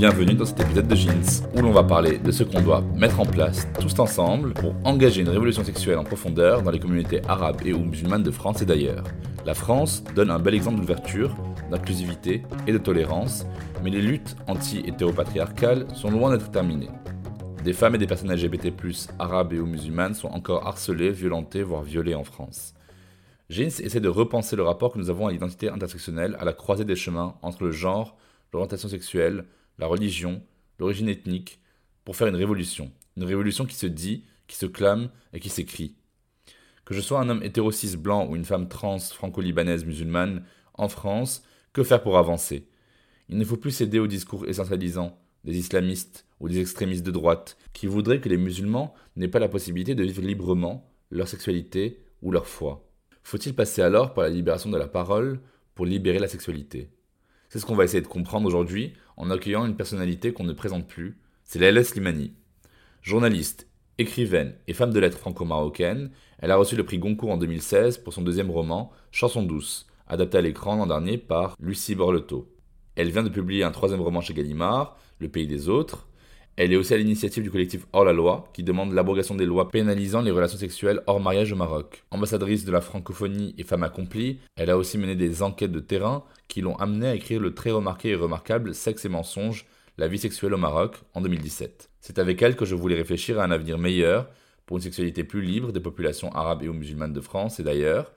Bienvenue dans cet épisode de Jeans, où l'on va parler de ce qu'on doit mettre en place tous ensemble pour engager une révolution sexuelle en profondeur dans les communautés arabes et ou musulmanes de France et d'ailleurs. La France donne un bel exemple d'ouverture, d'inclusivité et de tolérance, mais les luttes anti-hétéropatriarcales sont loin d'être terminées. Des femmes et des personnes LGBT+, arabes et ou musulmanes sont encore harcelées, violentées, voire violées en France. Jeans essaie de repenser le rapport que nous avons à l'identité intersectionnelle à la croisée des chemins entre le genre, l'orientation sexuelle, la religion, l'origine ethnique, pour faire une révolution. Une révolution qui se dit, qui se clame et qui s'écrit. Que je sois un homme hétérocis blanc ou une femme trans franco-libanaise musulmane, en France, que faire pour avancer? Il ne faut plus céder aux discours essentialisants des islamistes ou des extrémistes de droite qui voudraient que les musulmans n'aient pas la possibilité de vivre librement leur sexualité ou leur foi. Faut-il passer alors par la libération de la parole pour libérer la sexualité? C'est ce qu'on va essayer de comprendre aujourd'hui en accueillant une personnalité qu'on ne présente plus, c'est Laila Slimani. Journaliste, écrivaine et femme de lettres franco-marocaine, elle a reçu le prix Goncourt en 2016 pour son deuxième roman, Chanson douce, adapté à l'écran l'an dernier par Lucie Borleto. Elle vient de publier un troisième roman chez Gallimard, Le pays des autres, elle est aussi à l'initiative du collectif Hors la loi, qui demande l'abrogation des lois pénalisant les relations sexuelles hors mariage au Maroc. Ambassadrice de la francophonie et femme accomplie, elle a aussi mené des enquêtes de terrain qui l'ont amenée à écrire le très remarqué et remarquable Sexe et mensonges, la vie sexuelle au Maroc en 2017. C'est avec elle que je voulais réfléchir à un avenir meilleur pour une sexualité plus libre des populations arabes et ou musulmanes de France et d'ailleurs.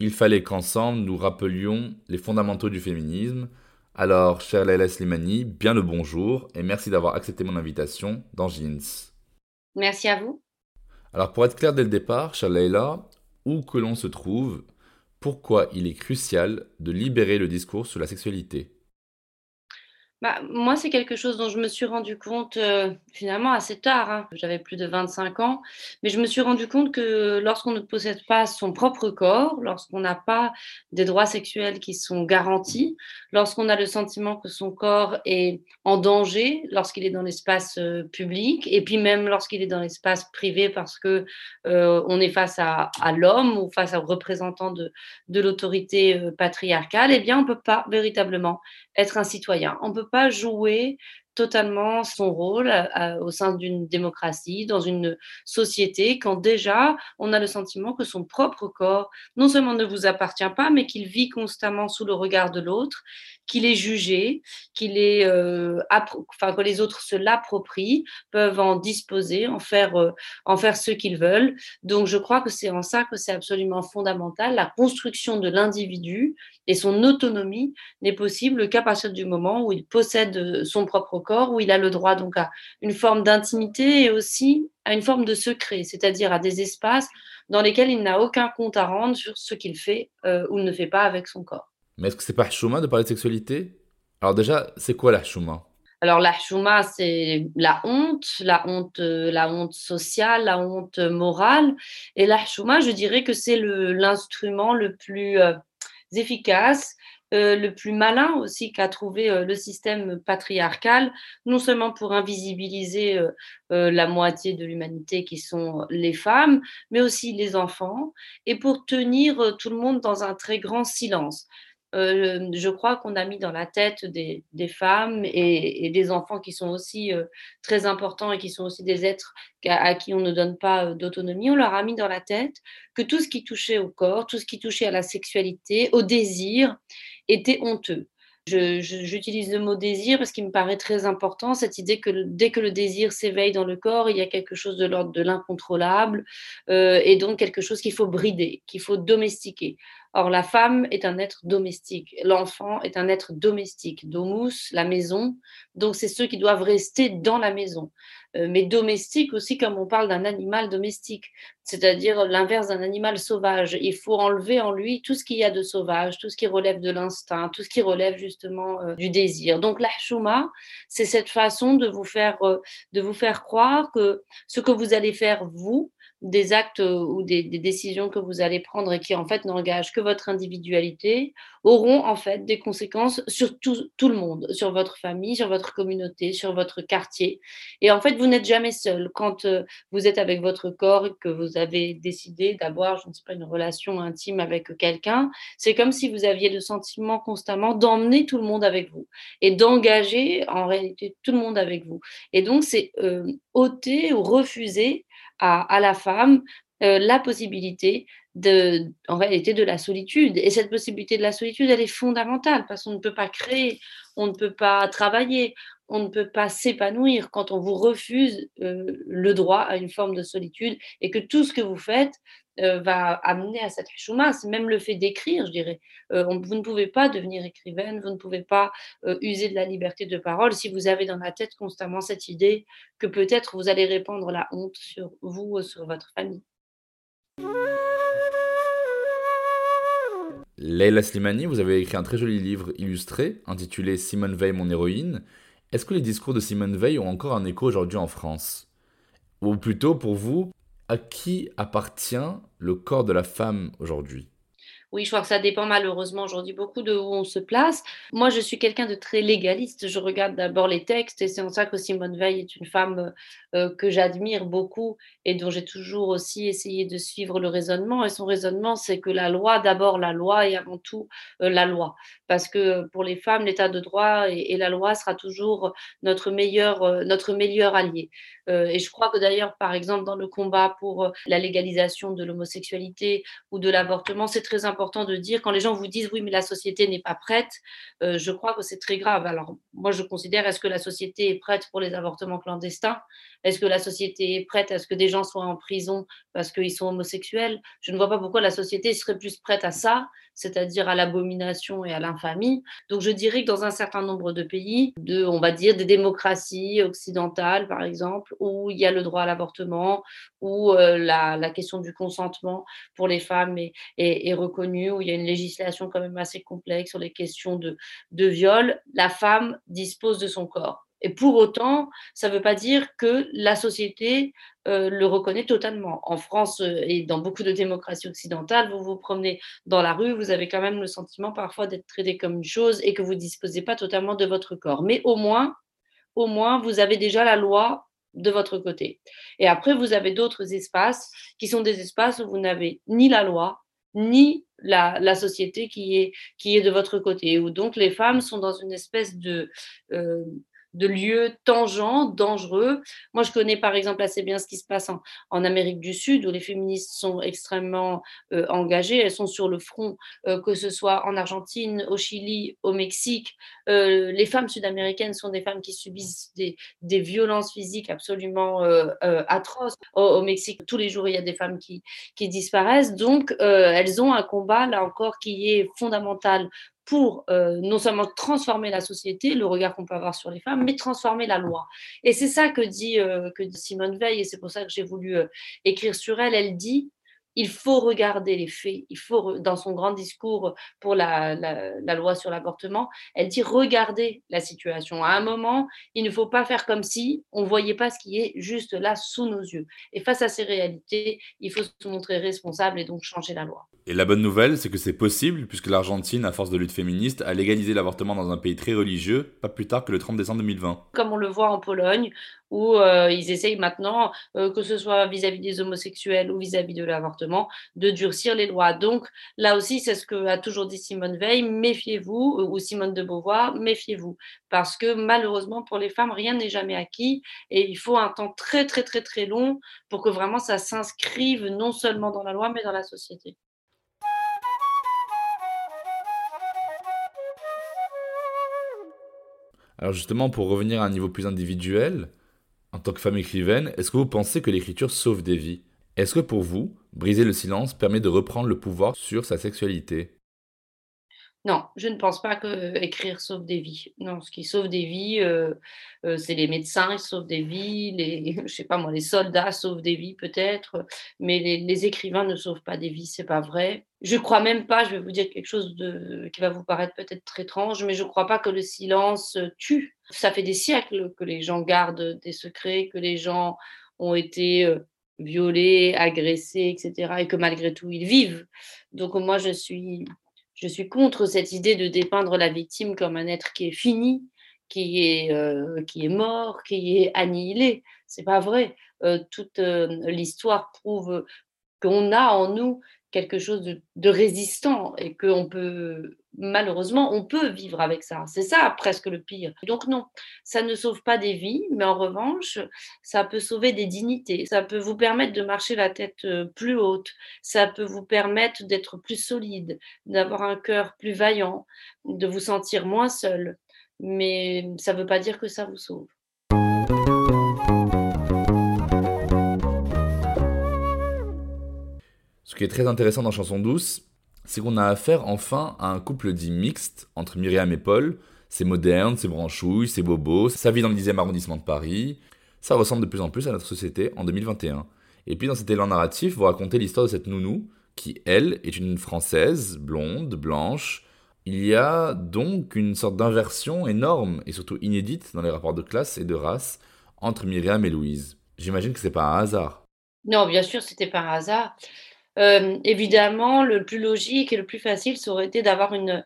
Il fallait qu'ensemble nous rappelions les fondamentaux du féminisme, alors, chère Leila Slimani, bien le bonjour et merci d'avoir accepté mon invitation dans Jeans. Merci à vous. Alors, pour être clair dès le départ, chère Leila, où que l'on se trouve, pourquoi il est crucial de libérer le discours sur la sexualité? Bah, moi, c'est quelque chose dont je me suis rendu compte euh, finalement assez tard. Hein. J'avais plus de 25 ans, mais je me suis rendu compte que lorsqu'on ne possède pas son propre corps, lorsqu'on n'a pas des droits sexuels qui sont garantis, lorsqu'on a le sentiment que son corps est en danger lorsqu'il est dans l'espace euh, public, et puis même lorsqu'il est dans l'espace privé parce que euh, on est face à, l'homme ou face au représentant de, l'autorité patriarcale, eh bien, on peut pas véritablement être un citoyen. On peut pas jouer totalement son rôle au sein d'une démocratie, dans une société, quand déjà on a le sentiment que son propre corps non seulement ne vous appartient pas, mais qu'il vit constamment sous le regard de l'autre, qu'il est jugé, qu'il est, euh, enfin que les autres se l'approprient, peuvent en disposer, en faire, euh, en faire ce qu'ils veulent. Donc je crois que c'est en ça que c'est absolument fondamental. La construction de l'individu et son autonomie n'est possible qu'à partir du moment où il possède son propre corps, où il a le droit donc à une forme d'intimité et aussi à une forme de secret, c'est-à-dire à des espaces dans lesquels il n'a aucun compte à rendre sur ce qu'il fait euh, ou ne fait pas avec son corps. Mais est-ce que c'est pas chouma de parler de sexualité? Alors déjà, c'est quoi la chouma alors la chouma, c'est la honte, la honte, euh, la honte sociale, la honte morale. Et la chouma, je dirais que c'est l'instrument le, plus euh, efficace euh, le plus malin aussi qu'a trouvé euh, le système patriarcal, non seulement pour invisibiliser euh, la moitié de l'humanité qui sont les femmes, mais aussi les enfants, et pour tenir tout le monde dans un très grand silence. Euh, je crois qu'on a mis dans la tête des, femmes et, des enfants qui sont aussi euh, très importants et qui sont aussi des êtres à, qui on ne donne pas euh, d'autonomie, on leur a mis dans la tête que tout ce qui touchait au corps, tout ce qui touchait à la sexualité, au désir, était honteux. J'utilise le mot désir parce qu'il me paraît très important, cette idée que dès que le désir s'éveille dans le corps, il y a quelque chose de l'ordre de l'incontrôlable et donc quelque chose qu'il faut brider, qu'il faut domestiquer. Or, la femme est un être domestique, l'enfant est un être domestique, domus, la maison, donc c'est ceux qui doivent rester dans la maison. Euh, mais domestique aussi comme on parle d'un animal domestique, c'est-à-dire l'inverse d'un animal sauvage. Il faut enlever en lui tout ce qu'il y a de sauvage, tout ce qui relève de l'instinct, tout ce qui relève justement euh, du désir. Donc la chouma, c'est cette façon de vous faire euh, de vous faire croire que ce que vous allez faire vous, des actes ou des, décisions que vous allez prendre et qui en fait n'engagent que votre individualité auront en fait des conséquences sur tout, tout, le monde, sur votre famille, sur votre communauté, sur votre quartier. Et en fait, vous n'êtes jamais seul quand vous êtes avec votre corps et que vous avez décidé d'avoir, je ne sais pas, une relation intime avec quelqu'un. C'est comme si vous aviez le sentiment constamment d'emmener tout le monde avec vous et d'engager en réalité tout le monde avec vous. Et donc, c'est ôter ou refuser à, la femme euh, la possibilité de, réalité de la solitude. Et cette possibilité de la solitude, elle est fondamentale parce qu'on ne peut pas créer, on ne peut pas travailler, on ne peut pas s'épanouir quand on vous refuse euh, le droit à une forme de solitude et que tout ce que vous faites euh, va amener à cette chouma. Même le fait d'écrire, je dirais. Euh, vous ne pouvez pas devenir écrivaine, vous ne pouvez pas user de la liberté de parole si vous avez dans la tête constamment cette idée que peut-être vous allez répandre la honte sur vous ou sur votre famille. Leila Slimani, vous avez écrit un très joli livre illustré intitulé Simone Veil, mon héroïne. Est-ce que les discours de Simone Veil ont encore un écho aujourd'hui en France? Ou plutôt, pour vous, à qui appartient le corps de la femme aujourd'hui? Oui, je crois que ça dépend malheureusement aujourd'hui beaucoup de où on se place. Moi, je suis quelqu'un de très légaliste. Je regarde d'abord les textes et c'est en ça que Simone Veil est une femme euh, que j'admire beaucoup et dont j'ai toujours aussi essayé de suivre le raisonnement. Et son raisonnement, c'est que la loi, d'abord la loi et avant tout euh, la loi. Parce que pour les femmes, l'état de droit et, la loi sera toujours notre meilleur, euh, notre meilleur allié. et je crois que d'ailleurs, par exemple, dans le combat pour la légalisation de l'homosexualité ou de l'avortement, c'est très important de dire quand les gens vous disent oui, mais la société n'est pas prête, euh, je crois que c'est très grave. Alors, moi, je considère est-ce que la société est prête pour les avortements clandestins? Est-ce que la société est prête à ce que des gens soient en prison parce qu'ils sont homosexuels? Je ne vois pas pourquoi la société serait plus prête à ça, c'est-à-dire à, l'abomination et à l'infamie. Donc, je dirais que dans un certain nombre de pays, de, on va dire des démocraties occidentales, par exemple, où il y a le droit à l'avortement, où euh, la, la, question du consentement pour les femmes est, est, est reconnue où il y a une législation quand même assez complexe sur les questions de, de viol, la femme dispose de son corps. Et pour autant, ça ne veut pas dire que la société euh, le reconnaît totalement. En France euh, et dans beaucoup de démocraties occidentales, vous vous promenez dans la rue, vous avez quand même le sentiment parfois d'être traité comme une chose et que vous ne disposez pas totalement de votre corps. Mais au moins, au moins, vous avez déjà la loi de votre côté. Et après, vous avez d'autres espaces qui sont des espaces où vous n'avez ni la loi, ni la, société qui est, qui est de votre côté, où donc les femmes sont dans une espèce de, euh, de lieux tangents, dangereux. Moi, je connais par exemple assez bien ce qui se passe en, Amérique du Sud, où les féministes sont extrêmement euh, engagées. Elles sont sur le front, euh, que ce soit en Argentine, au Chili, au Mexique. Euh, les femmes sud-américaines sont des femmes qui subissent des, violences physiques absolument atroces. Au, Mexique, tous les jours, il y a des femmes qui, qui disparaissent. Donc, elles ont un combat, là encore, qui est fondamental pour euh, non seulement transformer la société, le regard qu'on peut avoir sur les femmes, mais transformer la loi. Et c'est ça que dit, euh, que Simone Veil, et c'est pour ça que j'ai voulu euh, écrire sur elle. Elle dit il faut regarder les faits. Il faut, dans son grand discours pour la, loi sur l'avortement, elle dit regarder la situation. À un moment, il ne faut pas faire comme si on ne voyait pas ce qui est juste là sous nos yeux. Et face à ces réalités, il faut se montrer responsable et donc changer la loi. Et la bonne nouvelle, c'est que c'est possible, puisque l'Argentine, à force de lutte féministe, a légalisé l'avortement dans un pays très religieux, pas plus tard que le 30 décembre 2020. Comme on le voit en Pologne, où euh, ils essayent maintenant, euh, que ce soit vis-à-vis des homosexuels ou vis-à-vis de l'avortement, de durcir les lois. Donc là aussi, c'est ce que a toujours dit Simone Veil, méfiez-vous, ou Simone de Beauvoir, méfiez-vous. Parce que malheureusement, pour les femmes, rien n'est jamais acquis et il faut un temps très, très, très, très long pour que vraiment ça s'inscrive non seulement dans la loi, mais dans la société. Alors justement, pour revenir à un niveau plus individuel, en tant que femme écrivaine, est-ce que vous pensez que l'écriture sauve des vies? Est-ce que pour vous, briser le silence permet de reprendre le pouvoir sur sa sexualité? Non, je ne pense pas que écrire sauve des vies. Non, ce qui sauve des vies, euh, euh, c'est les médecins, ils sauvent des vies, les, je sais pas moi, les soldats sauvent des vies peut-être, mais les, écrivains ne sauvent pas des vies, c'est pas vrai. Je crois même pas, je vais vous dire quelque chose de, qui va vous paraître peut-être très étrange, mais je crois pas que le silence tue. Ça fait des siècles que les gens gardent des secrets, que les gens ont été euh, violés, agressés, etc., et que malgré tout ils vivent. Donc moi je suis je suis contre cette idée de dépeindre la victime comme un être qui est fini, qui est, euh, qui est mort, qui est annihilé. C'est pas vrai. Euh, toute euh, l'histoire prouve qu'on a en nous quelque chose de, résistant et qu'on peut, malheureusement, on peut vivre avec ça. C'est ça presque le pire. Donc non, ça ne sauve pas des vies, mais en revanche, ça peut sauver des dignités. Ça peut vous permettre de marcher la tête euh, plus haute. Ça peut vous permettre d'être plus solide, d'avoir un cœur plus vaillant, de vous sentir moins seul. Mais ça ne veut pas dire que ça vous sauve. Ce qui est très intéressant dans Chanson douce, c'est qu'on a affaire enfin à un couple dit mixte entre Myriam et Paul. C'est moderne, c'est branchouille, c'est bobo, ça vit dans le 10e arrondissement de Paris. Ça ressemble de plus en plus à notre société en 2021. Et puis dans cet élan narratif, vous racontez l'histoire de cette nounou qui, elle, est une Française, blonde, blanche. Il y a donc une sorte d'inversion énorme et surtout inédite dans les rapports de classe et de race entre Myriam et Louise. J'imagine que c'est pas un hasard. Non, bien sûr, c'était pas un hasard. Euh, évidemment, le plus logique et le plus facile, ça aurait été d'avoir une,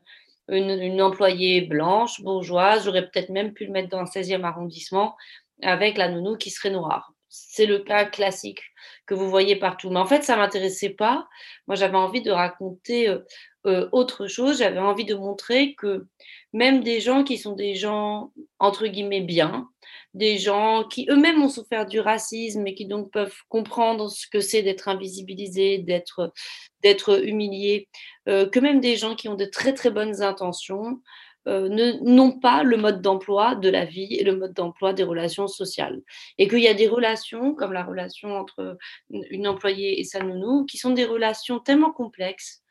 une, employée blanche, bourgeoise. J'aurais peut-être même pu le mettre dans le 16e arrondissement avec la nounou qui serait noire. C'est le cas classique que vous voyez partout. Mais en fait, ça ne m'intéressait pas. Moi, j'avais envie de raconter euh, euh, autre chose. J'avais envie de montrer que même des gens qui sont des gens, entre guillemets, bien, des gens qui eux-mêmes ont souffert du racisme et qui donc peuvent comprendre ce que c'est d'être invisibilisé, d'être, d'être humilié, euh, que même des gens qui ont de très très bonnes intentions euh, n'ont pas le mode d'emploi de la vie et le mode d'emploi des relations sociales. Et qu'il y a des relations, comme la relation entre une employée et sa nounou, qui sont des relations tellement complexes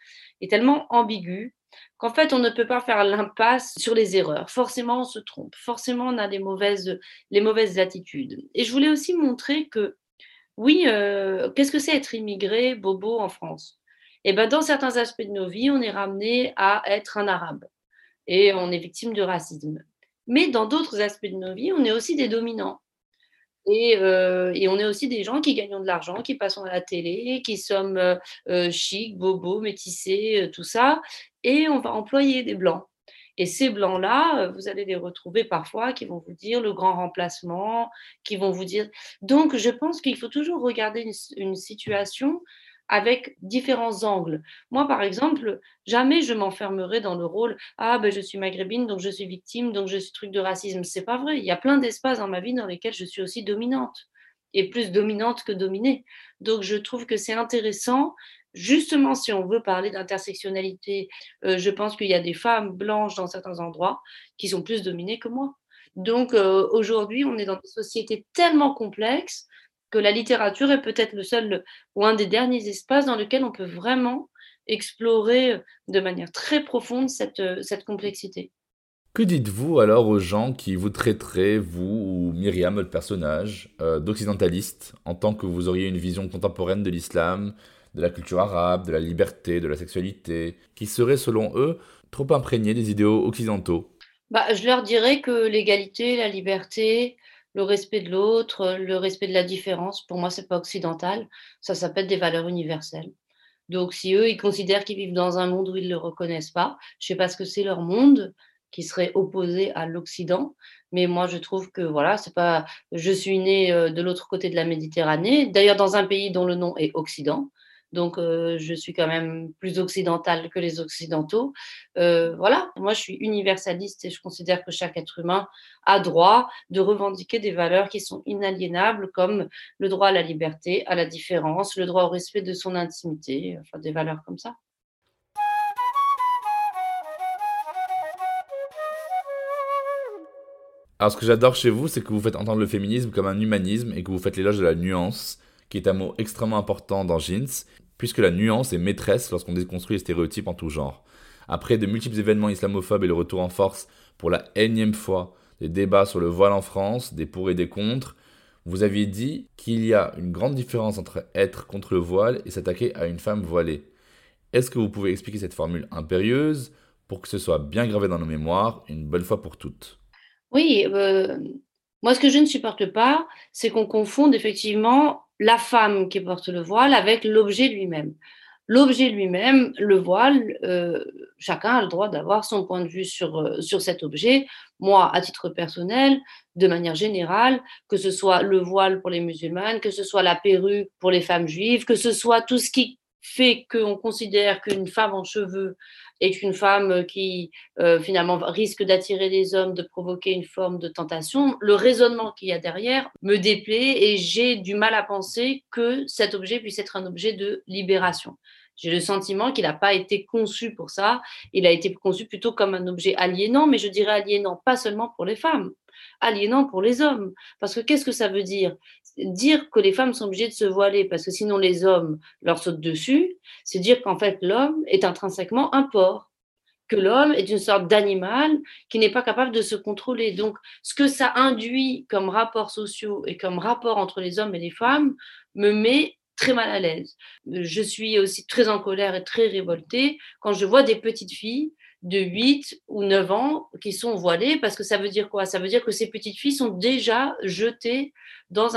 et tellement ambiguës qu'en fait, on ne peut pas faire l'impasse sur les erreurs. Forcément, on se trompe. Forcément, on a mauvaises, les mauvaises attitudes. Et je voulais aussi montrer que, oui, euh, qu'est-ce que c'est être immigré, bobo en France? Eh bien, dans certains aspects de nos vies, on est ramené à être un arabe et on est victime de racisme. Mais dans d'autres aspects de nos vies, on est aussi des dominants. Et, euh, et, on est aussi des gens qui gagnent de l'argent, qui passent à la télé, qui sommes euh, euh chic, bobos, métissés, tout ça et on va employer des blancs. Et ces blancs-là, euh, vous allez les retrouver parfois qui vont vous dire le grand remplacement, qui vont vous dire. Donc, je pense qu'il faut toujours regarder une, situation avec différents angles. Moi, par exemple, jamais je m'enfermerai dans le rôle ah ben je suis maghrébine donc je suis victime donc je suis truc de racisme. C'est pas vrai. Il y a plein d'espaces dans ma vie dans lesquels je suis aussi dominante et plus dominante que dominée. Donc je trouve que c'est intéressant justement, si on veut parler d'intersectionnalité, euh, je pense qu'il y a des femmes blanches dans certains endroits qui sont plus dominées que moi. Donc euh, aujourd'hui, on est dans une société tellement complexe que la littérature est peut-être le seul ou un des derniers espaces dans lequel on peut vraiment explorer de manière très profonde cette, cette complexité. Que dites-vous alors aux gens qui vous traiteraient, vous ou Myriam, le personnage, euh, d'occidentaliste, en tant que vous auriez une vision contemporaine de l'islam, de la culture arabe, de la liberté, de la sexualité, qui seraient selon eux trop imprégnés des idéaux occidentaux? Bah, Je leur dirais que l'égalité, la liberté, le respect de l'autre, le respect de la différence, pour moi, c'est pas occidental. Ça s'appelle des valeurs universelles. Donc, si eux, ils considèrent qu'ils vivent dans un monde où ils ne le reconnaissent pas, je sais pas ce que c'est leur monde qui serait opposé à l'Occident. Mais moi, je trouve que voilà, c'est pas. Je suis née euh, de l'autre côté de la Méditerranée, d'ailleurs dans un pays dont le nom est Occident. Donc, euh, je suis quand même plus occidentale que les Occidentaux. Euh, voilà, moi, je suis universaliste et je considère que chaque être humain a droit de revendiquer des valeurs qui sont inaliénables, comme le droit à la liberté, à la différence, le droit au respect de son intimité, enfin des valeurs comme ça. Alors, ce que j'adore chez vous, c'est que vous faites entendre le féminisme comme un humanisme et que vous faites l'éloge de la nuance qui est un mot extrêmement important dans Jeans, puisque la nuance est maîtresse lorsqu'on déconstruit les stéréotypes en tout genre. Après de multiples événements islamophobes et le retour en force pour la énième fois des débats sur le voile en France, des pour et des contre, vous aviez dit qu'il y a une grande différence entre être contre le voile et s'attaquer à une femme voilée. Est-ce que vous pouvez expliquer cette formule impérieuse pour que ce soit bien gravé dans nos mémoires une bonne fois pour toutes? Oui, euh, moi ce que je ne supporte pas, c'est qu'on confonde effectivement la femme qui porte le voile avec l'objet lui-même. L'objet lui-même, le voile, euh, chacun a le droit d'avoir son point de vue sur, euh, sur cet objet. Moi, à titre personnel, de manière générale, que ce soit le voile pour les musulmanes, que ce soit la perruque pour les femmes juives, que ce soit tout ce qui fait qu'on considère qu'une femme en cheveux est une femme qui euh, finalement risque d'attirer les hommes, de provoquer une forme de tentation, le raisonnement qu'il y a derrière me déplaît et j'ai du mal à penser que cet objet puisse être un objet de libération. J'ai le sentiment qu'il n'a pas été conçu pour ça. Il a été conçu plutôt comme un objet aliénant, mais je dirais aliénant pas seulement pour les femmes, aliénant pour les hommes. Parce que qu'est-ce que ça veut dire? Dire que les femmes sont obligées de se voiler parce que sinon les hommes leur sautent dessus, c'est dire qu'en fait l'homme est intrinsèquement un porc que l'homme est une sorte d'animal qui n'est pas capable de se contrôler. Donc, ce que ça induit comme rapports sociaux et comme rapport entre les hommes et les femmes me met très mal à l'aise. Je suis aussi très en colère et très révoltée quand je vois des petites filles de 8 ou 9 ans qui sont voilées, parce que ça veut dire quoi? Ça veut dire que ces petites filles sont déjà jetées dans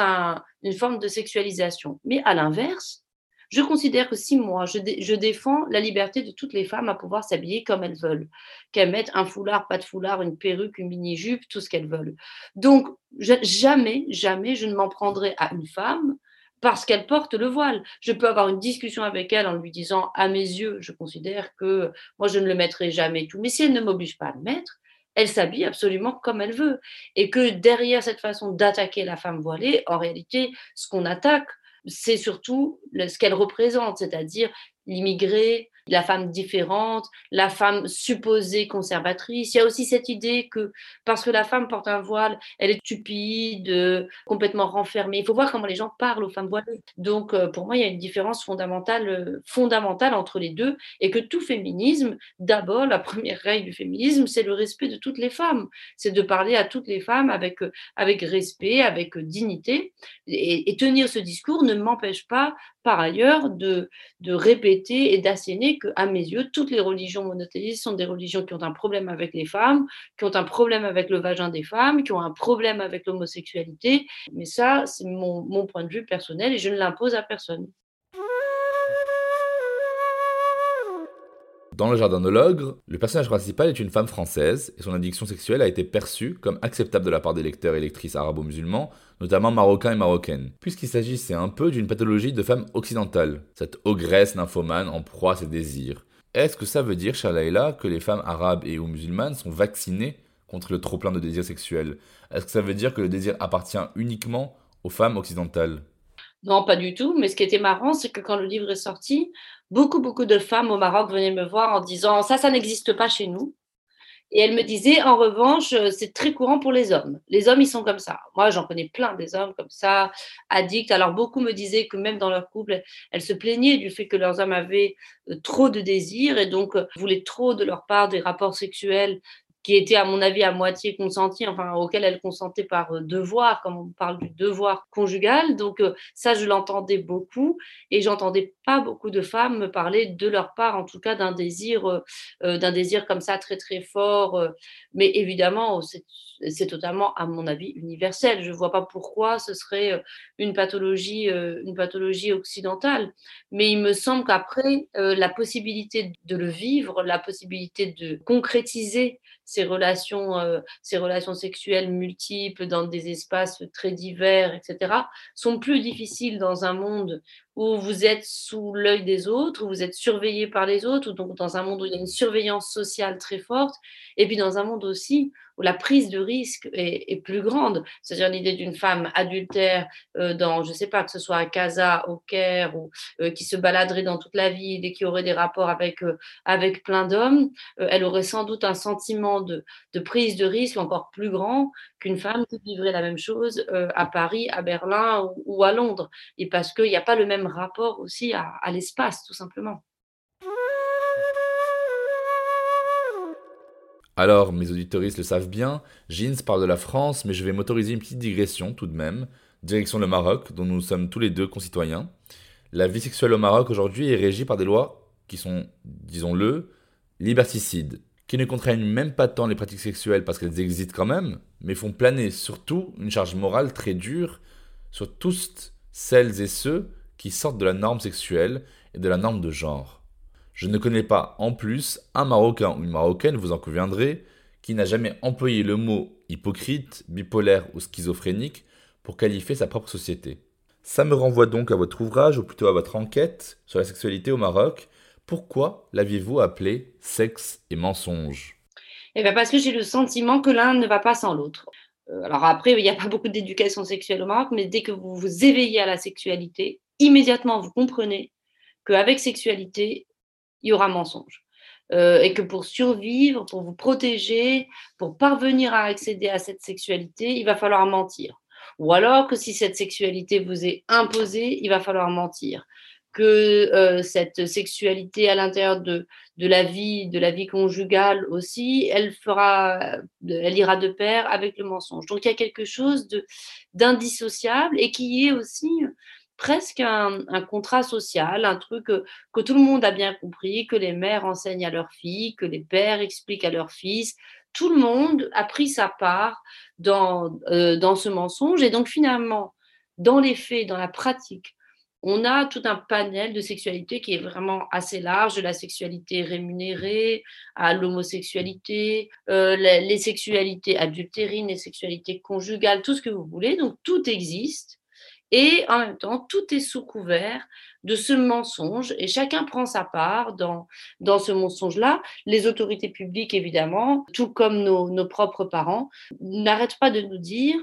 une forme de sexualisation. Mais à l'inverse, je considère que si moi, je, je, défends la liberté de toutes les femmes à pouvoir s'habiller comme elles veulent, qu'elles mettent un foulard, pas de foulard, une perruque, une mini-jupe, tout ce qu'elles veulent. Donc, jamais, jamais je ne m'en prendrai à une femme parce qu'elle porte le voile. Je peux avoir une discussion avec elle en lui disant, à mes yeux, je considère que moi, je ne le mettrai jamais tout. Mais si elle ne m'oblige pas à le mettre, elle s'habille absolument comme elle veut. Et que derrière cette façon d'attaquer la femme voilée, en réalité, ce qu'on attaque, c'est surtout ce qu'elle représente, c'est-à-dire l'immigré, la femme différente, la femme supposée conservatrice. Il y a aussi cette idée que parce que la femme porte un voile, elle est stupide, complètement renfermée. Il faut voir comment les gens parlent aux femmes voilées. Donc, euh, pour moi, il y a une différence fondamentale, euh, fondamentale entre les deux et que tout féminisme, d'abord, la première règle du féminisme, c'est le respect de toutes les femmes. C'est de parler à toutes les femmes avec, euh, avec respect, avec dignité. Et, et tenir ce discours ne m'empêche pas, par ailleurs, de, de répéter et d'asséner à mes yeux, toutes les religions monothéistes sont des religions qui ont un problème avec les femmes, qui ont un problème avec le vagin des femmes, qui ont un problème avec l'homosexualité. Mais ça, c'est mon, point de vue personnel et je ne l'impose à personne. Dans Le Jardin de l'Ogre, le personnage principal est une femme française et son addiction sexuelle a été perçue comme acceptable de la part des lecteurs et lectrices arabo-musulmans, notamment marocains et marocaines, puisqu'il s'agissait un peu d'une pathologie de femme occidentale, cette ogresse nymphomane en proie à ses désirs. Est-ce que ça veut dire, Shalaila, que les femmes arabes et ou musulmanes sont vaccinées contre le trop-plein de désirs sexuels? Est-ce que ça veut dire que le désir appartient uniquement aux femmes occidentales? Non, pas du tout. Mais ce qui était marrant, c'est que quand le livre est sorti, beaucoup, beaucoup de femmes au Maroc venaient me voir en disant ça, ça n'existe pas chez nous. Et elles me disaient, en revanche, c'est très courant pour les hommes. Les hommes, ils sont comme ça. Moi, j'en connais plein des hommes comme ça, addicts. Alors, beaucoup me disaient que même dans leur couple, elles se plaignaient du fait que leurs hommes avaient euh, trop de désirs et donc euh, voulaient trop de leur part des rapports sexuels qui était à mon avis à moitié consenti, enfin auquel elle consentait par euh, devoir, comme on parle du devoir conjugal. Donc euh, ça, je l'entendais beaucoup et j'entendais pas beaucoup de femmes me parler de leur part, en tout cas d'un désir, euh, d'un désir comme ça très très fort. mais évidemment, c'est totalement, à mon avis, universel. Je ne vois pas pourquoi ce serait une pathologie, une pathologie occidentale. Mais il me semble qu'après, la possibilité de le vivre, la possibilité de concrétiser ces relations, euh, ces relations sexuelles multiples dans des espaces très divers, etc., sont plus difficiles dans un monde où vous êtes sous l'œil des autres, où vous êtes surveillé par les autres, ou donc dans un monde où il y a une surveillance sociale très forte, et puis dans un monde aussi la prise de risque est, plus grande. C'est-à-dire l'idée d'une femme adultère euh, dans, je ne sais pas, que ce soit à Casa, au Caire, ou euh, qui se baladerait dans toute la ville et qui aurait des rapports avec, euh, avec plein d'hommes, elle aurait sans doute un sentiment de, de, prise de risque encore plus grand qu'une femme qui vivrait la même chose à Paris, à Berlin ou, à Londres. Et parce qu'il n'y a pas le même rapport aussi à l'espace, tout simplement. Alors, mes auditoristes le savent bien, Jeans parle de la France, mais je vais m'autoriser une petite digression tout de même. Direction le Maroc, dont nous sommes tous les deux concitoyens. La vie sexuelle au Maroc aujourd'hui est régie par des lois qui sont, disons-le, liberticides, qui ne contraignent même pas tant les pratiques sexuelles parce qu'elles existent quand même, mais font planer surtout une charge morale très dure sur tous celles et ceux qui sortent de la norme sexuelle et de la norme de genre. Je ne connais pas en plus un Marocain ou une Marocaine, vous en conviendrez, qui n'a jamais employé le mot hypocrite, bipolaire ou schizophrénique pour qualifier sa propre société. Ça me renvoie donc à votre ouvrage, ou plutôt à votre enquête sur la sexualité au Maroc. Pourquoi l'aviez-vous appelé sexe et mensonge? Eh bien parce que j'ai le sentiment que l'un ne va pas sans l'autre. Euh, alors après, il n'y a pas beaucoup d'éducation sexuelle au Maroc, mais dès que vous vous éveillez à la sexualité, immédiatement vous comprenez qu'avec sexualité, il y aura mensonge. Euh, et que pour survivre, pour vous protéger, pour parvenir à accéder à cette sexualité, il va falloir mentir. Ou alors que si cette sexualité vous est imposée, il va falloir mentir. Que euh, cette sexualité à l'intérieur de, de la vie, de la vie conjugale aussi, elle fera, elle ira de pair avec le mensonge. Donc il y a quelque chose d'indissociable et qui est aussi presque un, contrat social, un truc que, tout le monde a bien compris, que les mères enseignent à leurs filles, que les pères expliquent à leurs fils. Tout le monde a pris sa part dans, euh, dans ce mensonge. Et donc finalement, dans les faits, dans la pratique, on a tout un panel de sexualité qui est vraiment assez large, de la sexualité rémunérée à l'homosexualité, euh, les, sexualités adultérines, les sexualités conjugales, tout ce que vous voulez. Donc tout existe. Et en même temps, tout est sous couvert de ce mensonge et chacun prend sa part dans, dans ce mensonge-là. Les autorités publiques, évidemment, tout comme nos, nos propres parents, n'arrêtent pas de nous dire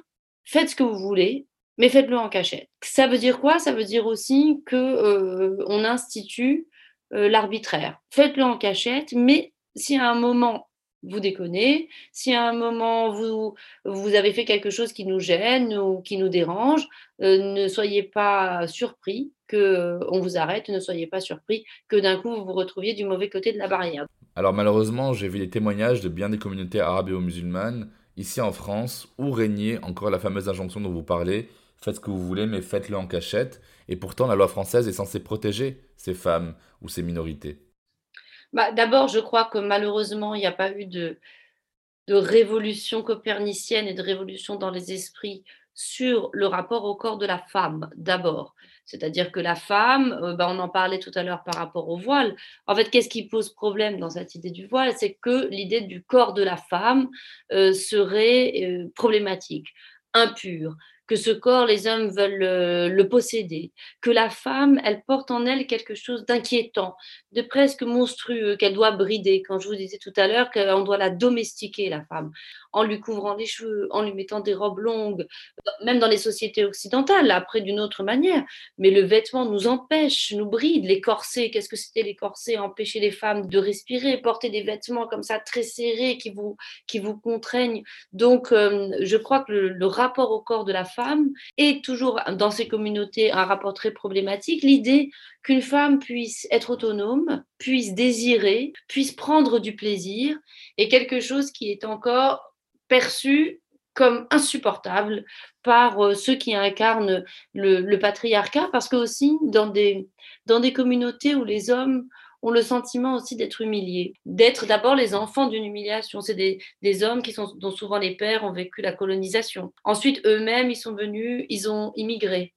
faites ce que vous voulez, mais faites-le en cachette. Ça veut dire quoi? Ça veut dire aussi que euh, institue euh, l'arbitraire. Faites-le en cachette, mais si à un moment vous déconnez. Si à un moment vous, vous avez fait quelque chose qui nous gêne ou qui nous dérange, euh, ne soyez pas surpris qu'on euh, vous arrête, ne soyez pas surpris que d'un coup vous vous retrouviez du mauvais côté de la barrière. Alors malheureusement, j'ai vu des témoignages de bien des communautés arabes-musulmanes ici en France où régnait encore la fameuse injonction dont vous parlez, faites ce que vous voulez mais faites-le en cachette. Et pourtant la loi française est censée protéger ces femmes ou ces minorités. Bah, d'abord, je crois que malheureusement, il n'y a pas eu de, révolution copernicienne et de révolution dans les esprits sur le rapport au corps de la femme, d'abord. C'est-à-dire que la femme, euh, bah, on en parlait tout à l'heure par rapport au voile. En fait, qu'est-ce qui pose problème dans cette idée du voile? C'est que l'idée du corps de la femme euh, serait euh, problématique, impure, que ce corps, les hommes veulent le, posséder, que la femme, elle porte en elle quelque chose d'inquiétant, de presque monstrueux, qu'elle doit brider. Quand je vous disais tout à l'heure qu'on doit la domestiquer, la femme, en lui couvrant les cheveux, en lui mettant des robes longues, même dans les sociétés occidentales, après d'une autre manière. Mais le vêtement nous empêche, nous bride. Les corsets, qu'est-ce que c'était les corsets? Empêcher les femmes de respirer, porter des vêtements comme ça très serrés qui vous, qui vous contraignent. Donc, euh, je crois que le, le rapport au corps de la femme, et toujours dans ces communautés un rapport très problématique, l'idée qu'une femme puisse être autonome, puisse désirer, puisse prendre du plaisir est quelque chose qui est encore perçu comme insupportable par euh, ceux qui incarnent le, patriarcat, parce que aussi dans des, dans des communautés où les hommes ont le sentiment aussi d'être humiliés, d'être d'abord les enfants d'une humiliation. C'est des, hommes qui sont, dont souvent les pères ont vécu la colonisation. Ensuite, eux-mêmes, ils sont venus, ils ont immigré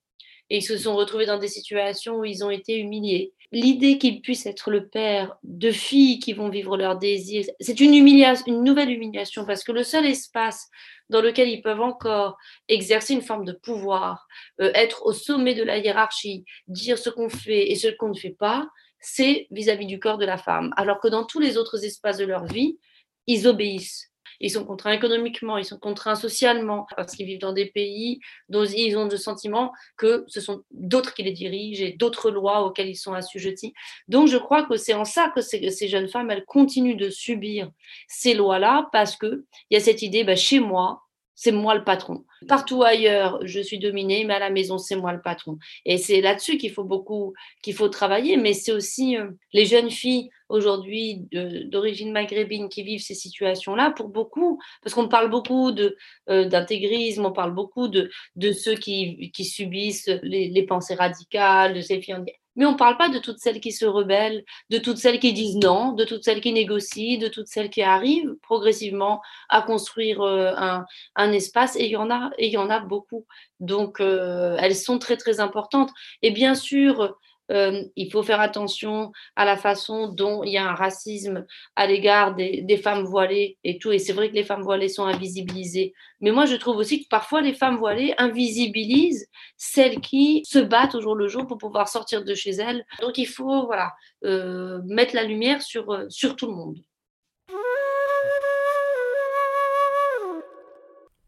et ils se sont retrouvés dans des situations où ils ont été humiliés. L'idée qu'ils puissent être le père de filles qui vont vivre leurs désirs, c'est une, une nouvelle humiliation parce que le seul espace dans lequel ils peuvent encore exercer une forme de pouvoir, euh, être au sommet de la hiérarchie, dire ce qu'on fait et ce qu'on ne fait pas, c'est vis-à-vis du corps de la femme. Alors que dans tous les autres espaces de leur vie, ils obéissent. ils sont contraints économiquement, ils sont contraints socialement, parce qu'ils vivent dans des pays dont ils ont le sentiment que ce sont d'autres qui les dirigent et d'autres lois auxquelles ils sont assujettis. Donc je crois que c'est en ça que ces, jeunes femmes, elles continuent de subir ces lois-là, parce qu'il y a cette idée, bah, chez moi, c'est moi le patron. Partout ailleurs, je suis dominée, mais à la maison, c'est moi le patron. Et c'est là-dessus qu'il faut beaucoup, qu'il faut travailler. Mais c'est aussi euh, les jeunes filles aujourd'hui d'origine maghrébine qui vivent ces situations-là, pour beaucoup, parce qu'on parle beaucoup euh, d'intégrisme, on parle beaucoup de, ceux qui, qui subissent les, les, pensées radicales, de ces filles mais on ne parle pas de toutes celles qui se rebellent, de toutes celles qui disent non, de toutes celles qui négocient, de toutes celles qui arrivent progressivement à construire euh, un, espace. Et il y en a, il y en a beaucoup. Donc, euh, elles sont très, très importantes. Et bien sûr, euh, il faut faire attention à la façon dont il y a un racisme à l'égard des, femmes voilées et tout. Et c'est vrai que les femmes voilées sont invisibilisées. Mais moi, je trouve aussi que parfois les femmes voilées invisibilisent celles qui se battent au jour le jour pour pouvoir sortir de chez elles. Donc il faut voilà, euh, mettre la lumière sur, euh, sur tout le monde.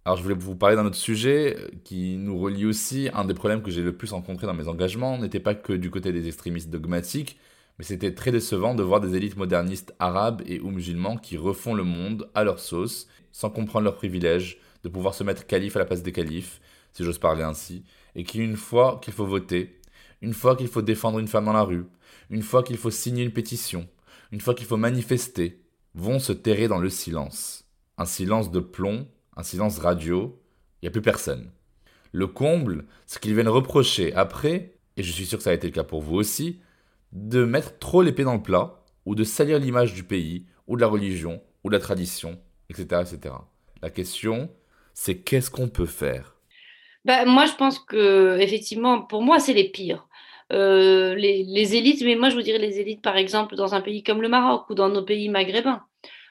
Alors je voulais vous parler d'un autre sujet euh, qui nous relie aussi. Un des problèmes que j'ai le plus rencontré dans mes engagements n'était pas que du côté des extrémistes dogmatiques, mais c'était très décevant de voir des élites modernistes arabes et ou musulmans qui refont le monde à leur sauce, sans comprendre leurs privilèges, de pouvoir se mettre calife à la place des califes, si j'ose parler ainsi, et qui une fois qu'il faut voter, une fois qu'il faut défendre une femme dans la rue, une fois qu'il faut signer une pétition, une fois qu'il faut manifester, vont se terrer dans le silence. Un silence de plomb un silence radio, il n'y a plus personne. Le comble, c'est qu'ils viennent reprocher après, et je suis sûr que ça a été le cas pour vous aussi, de mettre trop l'épée dans le plat, ou de salir l'image du pays, ou de la religion, ou de la tradition, etc. etc. La question, c'est qu'est-ce qu'on peut faire? Ben, Moi, je pense que, effectivement, pour moi, c'est les pires. Euh, les, les, élites, mais moi, je vous dirais les élites, par exemple, dans un pays comme le Maroc ou dans nos pays maghrébins.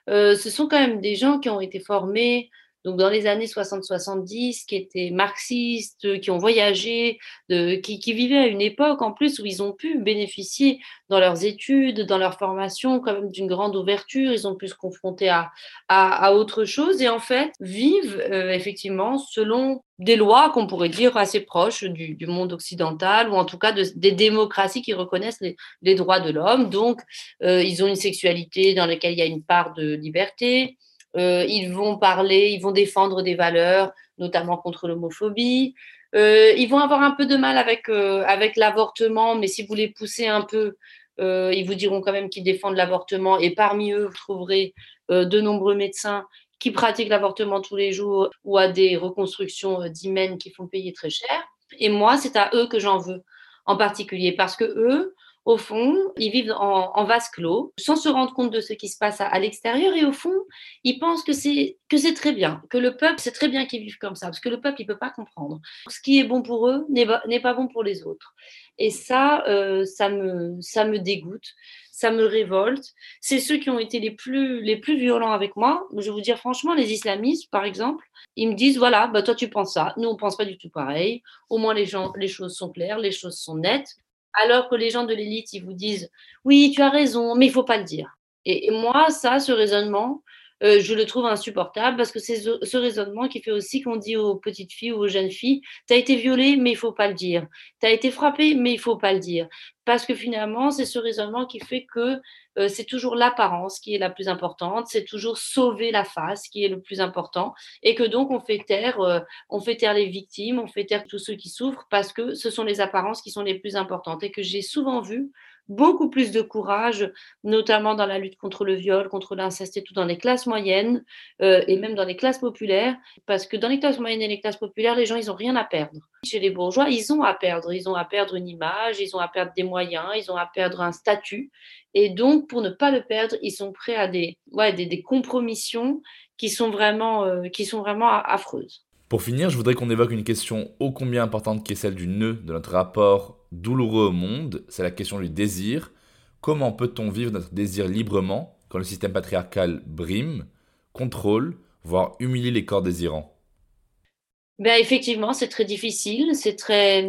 Euh, ce sont quand même des gens qui ont été formés donc dans les années 60-70, qui étaient marxistes, qui ont voyagé, qui, qui, vivaient à une époque en plus où ils ont pu bénéficier dans leurs études, dans leur formation, quand même d'une grande ouverture, ils ont pu se confronter à, à, à autre chose. Et en fait vivent euh, effectivement selon des lois qu'on pourrait dire assez proches du, du, monde occidental ou en tout cas de, des démocraties qui reconnaissent les, les droits de l'homme. Donc euh, ils ont une sexualité dans laquelle il y a une part de liberté euh, ils vont parler, ils vont défendre des valeurs, notamment contre l'homophobie. Euh, ils vont avoir un peu de mal avec, euh, avec l'avortement, mais si vous les poussez un peu, euh, ils vous diront quand même qu'ils défendent l'avortement. Et parmi eux, vous trouverez euh, de nombreux médecins qui pratiquent l'avortement tous les jours ou à des reconstructions d'hymen qui font payer très cher. Et moi, c'est à eux que j'en veux en particulier parce que eux, au fond, ils vivent en, vase clos, sans se rendre compte de ce qui se passe à, l'extérieur. Et au fond, ils pensent que c'est très bien, que le peuple, c'est très bien qu'ils vivent comme ça, parce que le peuple, il peut pas comprendre. Ce qui est bon pour eux n'est pas, pas, bon pour les autres. Et ça, euh, ça me, ça me dégoûte, ça me révolte. C'est ceux qui ont été les plus, les plus violents avec moi. Je vais vous dire franchement, les islamistes, par exemple, ils me disent voilà, bah toi tu penses ça, nous on pense pas du tout pareil. Au moins les gens, les choses sont claires, les choses sont nettes. Alors que les gens de l'élite, ils vous disent oui, tu as raison, mais il faut pas le dire. Et, et moi, ça, ce raisonnement, euh, je le trouve insupportable parce que c'est ce, raisonnement qui fait aussi qu'on dit aux petites filles ou aux jeunes filles tu as été violée, mais il faut pas le dire. Tu as été frappée, mais il faut pas le dire. Parce que finalement, c'est ce raisonnement qui fait que euh, c'est toujours l'apparence qui est la plus importante, c'est toujours sauver la face qui est le plus important, et que donc on fait euh, on fait taire les victimes, on fait taire tous ceux qui souffrent parce que ce sont les apparences qui sont les plus importantes et que j'ai souvent vu beaucoup plus de courage, notamment dans la lutte contre le viol, contre l'inceste et tout dans les classes moyennes euh, et même dans les classes populaires, parce que dans les classes moyennes et les classes populaires, les gens, ils n'ont rien à perdre. Chez les bourgeois, ils ont à perdre. Ils ont à perdre une image, ils ont à perdre des moyens, ils ont à perdre un statut. Et donc, pour ne pas le perdre, ils sont prêts à des, ouais, des, des compromissions qui sont vraiment, euh, qui sont vraiment affreuses. Pour finir, je voudrais qu'on évoque une question ô combien importante qui est celle du nœud de notre rapport douloureux au monde, c'est la question du désir. Comment peut-on vivre notre désir librement quand le système patriarcal brime, contrôle, voire humilie les corps désirants? Ben, effectivement, c'est très difficile, c'est très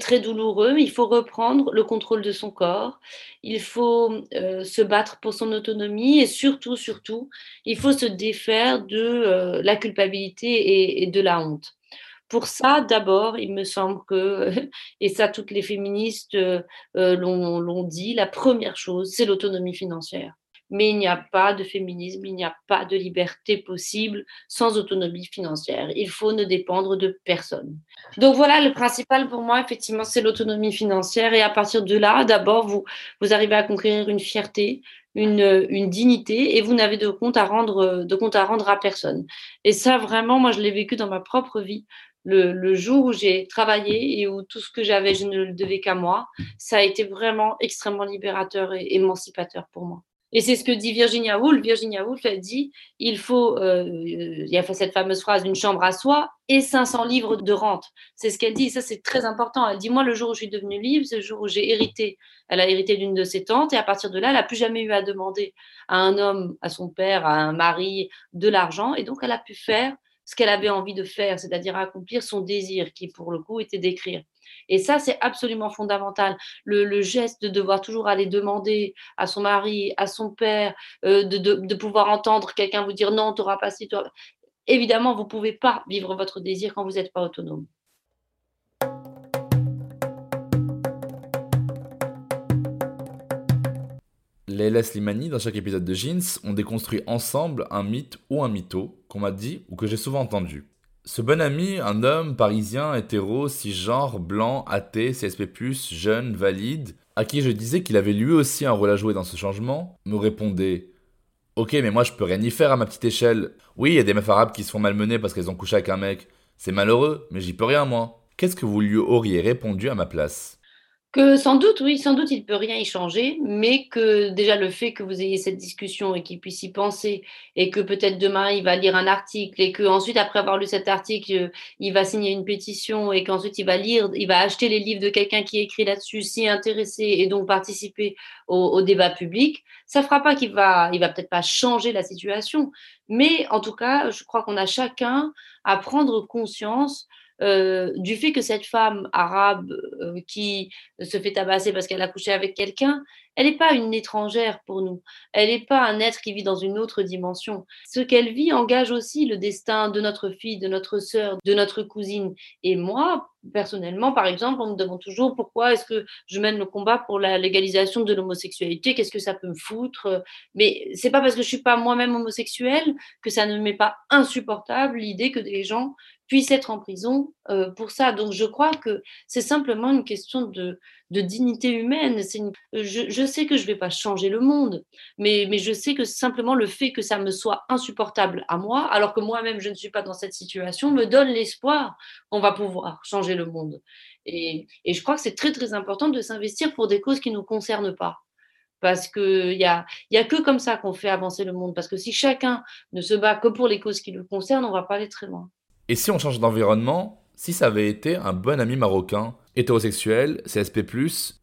très douloureux. Il faut reprendre le contrôle de son corps. Il faut, heu, se battre pour son autonomie et surtout, surtout, il faut se défaire de, heu, la culpabilité et de la honte. Pour ça, d'abord, il me semble que et ça toutes les féministes, heu, l'ont l'ont dit, la première chose, c'est l'autonomie financière mais il n'y a pas de féminisme, il n'y a pas de liberté possible sans autonomie financière. Il faut ne dépendre de personne. Donc voilà, le principal pour moi, effectivement, c'est l'autonomie financière. Et à partir de là, d'abord, vous, vous arrivez à conquérir une fierté, une, une, dignité et vous n'avez de compte à rendre de compte à rendre à personne. Et ça vraiment moi je l'ai vécu dans ma propre vie. Le, jour où j'ai travaillé et où tout ce que j'avais je ne le devais qu'à moi, ça a été vraiment extrêmement libérateur et émancipateur pour moi. Et c'est ce que dit Virginia Woolf. Virginia Woolf, elle dit il faut, euh, il y a cette fameuse phrase, une chambre à soi et 500 livres de rente. C'est ce qu'elle dit. Ça, c'est très important. Elle dit moi, le jour où je suis devenue libre, c'est le jour où j'ai hérité. Elle a hérité d'une de ses tantes et à partir de là, elle n'a plus jamais eu à demander à un homme, à son père, à un mari de l'argent. Et donc, elle a pu faire ce qu'elle avait envie de faire, c'est-à-dire accomplir son désir, qui pour le coup était d'écrire. Et ça, c'est absolument fondamental. Le, geste de devoir toujours aller demander à son mari, à son père, euh, de, pouvoir entendre quelqu'un vous dire non, tu n'auras pas si. Évidemment, vous ne pouvez pas vivre votre désir quand vous n'êtes pas autonome. Leila Slimani, dans chaque épisode de Jeans, ont déconstruit ensemble un mythe ou un mytho qu'on m'a dit ou que j'ai souvent entendu. Ce bon ami, un homme parisien, hétéro, cisgenre, blanc, athée, CSP+, jeune, valide, à qui je disais qu'il avait lui aussi un rôle à jouer dans ce changement, me répondait Ok, mais moi je peux rien y faire à ma petite échelle. Oui, il y a des meufs arabes qui se font malmener parce qu'elles ont couché avec un mec. C'est malheureux, mais j'y peux rien moi. Qu'est-ce que vous lui auriez répondu à ma place? Que sans doute, oui, sans doute, il ne peut rien y changer, mais que déjà le fait que vous ayez cette discussion et qu'il puisse y penser, et que peut-être demain il va lire un article, et qu'ensuite, après avoir lu cet article, il va signer une pétition, et qu'ensuite il va lire, il va acheter les livres de quelqu'un qui écrit là-dessus, s'y intéresser et donc participer au, débat public, ça ne fera pas qu'il va, il va peut-être pas changer la situation, mais en tout cas, je crois qu'on a chacun à prendre conscience euh, du fait que cette femme arabe euh, qui se fait tabasser parce qu'elle a couché avec quelqu'un, elle n'est pas une étrangère pour nous. Elle n'est pas un être qui vit dans une autre dimension. Ce qu'elle vit engage aussi le destin de notre fille, de notre sœur, de notre cousine. Et moi, personnellement, par exemple, on me demande toujours pourquoi est-ce que je mène le combat pour la légalisation de l'homosexualité, qu'est-ce que ça peut me foutre? Mais c'est pas parce que je suis pas moi-même homosexuelle que ça ne m'est pas insupportable l'idée que des gens puissent être en prison euh, pour ça. Donc je crois que c'est simplement une question de, dignité humaine. je, je, sais que je ne vais pas changer le monde, mais, mais je sais que simplement le fait que ça me soit insupportable à moi, alors que moi-même je ne suis pas dans cette situation, me donne l'espoir qu'on va pouvoir changer le monde. Et, et je crois que c'est très très important de s'investir pour des causes qui ne nous concernent pas parce qu'il n'y a, y a que comme ça qu'on fait avancer le monde. Parce que si chacun ne se bat que pour les causes qui le concernent, on ne va pas aller très loin. Et si on change d'environnement, si ça avait été un bon ami marocain, hétérosexuel, CSP+,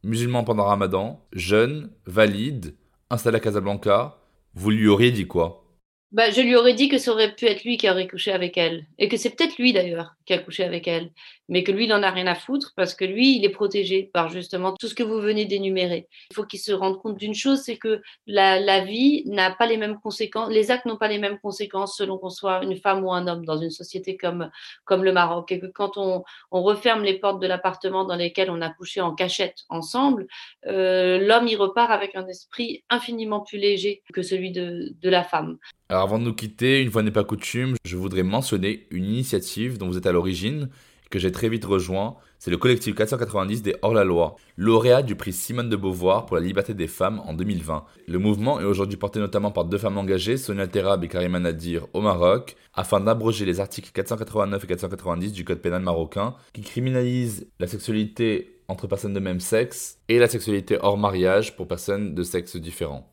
musulman pendant Ramadan, jeune, valide, installé à Casablanca, vous lui auriez dit quoi? Bah, je lui aurais dit que ça aurait pu être lui qui aurait couché avec elle. Et que c'est peut-être lui d'ailleurs qui a couché avec elle. Mais que lui, il n'en a rien à foutre parce que lui, il est protégé par justement tout ce que vous venez d'énumérer. Il faut qu'il se rende compte d'une chose, c'est que la, la vie n'a pas les mêmes conséquences, les actes n'ont pas les mêmes conséquences selon qu'on soit une femme ou un homme dans une société comme, comme le Maroc. Et que quand on, on referme les portes de l'appartement dans lesquelles on a couché en cachette ensemble, euh, l'homme y repart avec un esprit infiniment plus léger que celui de, de la femme. Alors avant de nous quitter, une fois n'est pas coutume, je voudrais mentionner une initiative dont vous êtes à l'origine, que j'ai très vite rejoint, c'est le collectif 490 des Hors-la-Loi, lauréat du prix Simone de Beauvoir pour la liberté des femmes en 2020. Le mouvement est aujourd'hui porté notamment par deux femmes engagées, Sonia Terab et Karima Nadir, au Maroc, afin d'abroger les articles 489 et 490 du code pénal marocain, qui criminalisent la sexualité entre personnes de même sexe et la sexualité hors mariage pour personnes de sexe différent.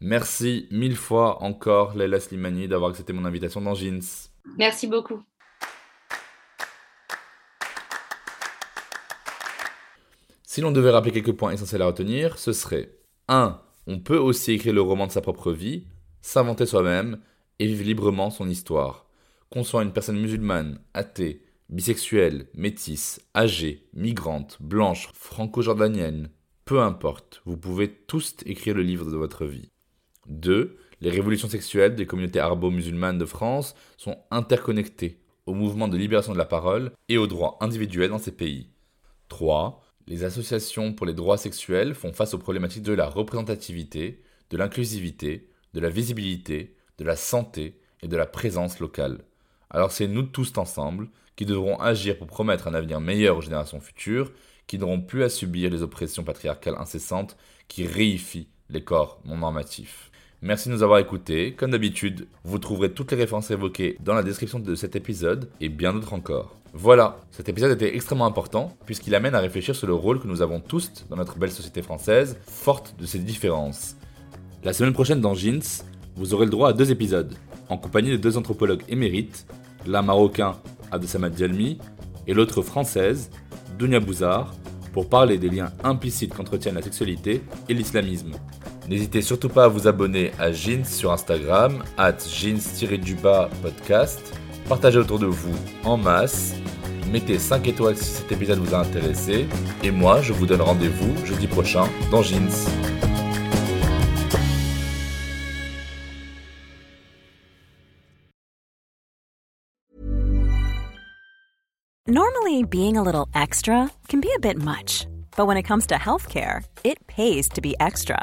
Merci mille fois encore, Leila Slimani, d'avoir accepté mon invitation dans Jeans. Merci beaucoup. Si l'on devait rappeler quelques points essentiels à retenir, ce serait 1. On peut aussi écrire le roman de sa propre vie, s'inventer soi-même et vivre librement son histoire. Qu'on soit une personne musulmane, athée, bisexuelle, métisse, âgée, migrante, blanche, franco-jordanienne, peu importe, vous pouvez tous écrire le livre de votre vie. 2. Les révolutions sexuelles des communautés arabo-musulmanes de France sont interconnectées au mouvement de libération de la parole et aux droits individuels dans ces pays. 3. Les associations pour les droits sexuels font face aux problématiques de la représentativité, de l'inclusivité, de la visibilité, de la santé et de la présence locale. Alors c'est nous tous ensemble qui devrons agir pour promettre un avenir meilleur aux générations futures, qui n'auront plus à subir les oppressions patriarcales incessantes qui réifient les corps non normatifs. Merci de nous avoir écoutés. Comme d'habitude, vous trouverez toutes les références évoquées dans la description de cet épisode et bien d'autres encore. Voilà, cet épisode était extrêmement important puisqu'il amène à réfléchir sur le rôle que nous avons tous dans notre belle société française, forte de ses différences. La semaine prochaine dans Jeans, vous aurez le droit à deux épisodes, en compagnie de deux anthropologues émérites, l'un marocain, Abdesamad Djalmi, et l'autre française, Dounia Bouzard, pour parler des liens implicites qu'entretiennent la sexualité et l'islamisme. N'hésitez surtout pas à vous abonner à Jeans sur Instagram, at jeans-du-bas podcast. Partagez autour de vous en masse. Mettez 5 étoiles si cet épisode vous a intéressé. Et moi, je vous donne rendez-vous jeudi prochain dans Jeans. Normally, being a little extra can be a bit much. But when it comes to healthcare, it pays to be extra.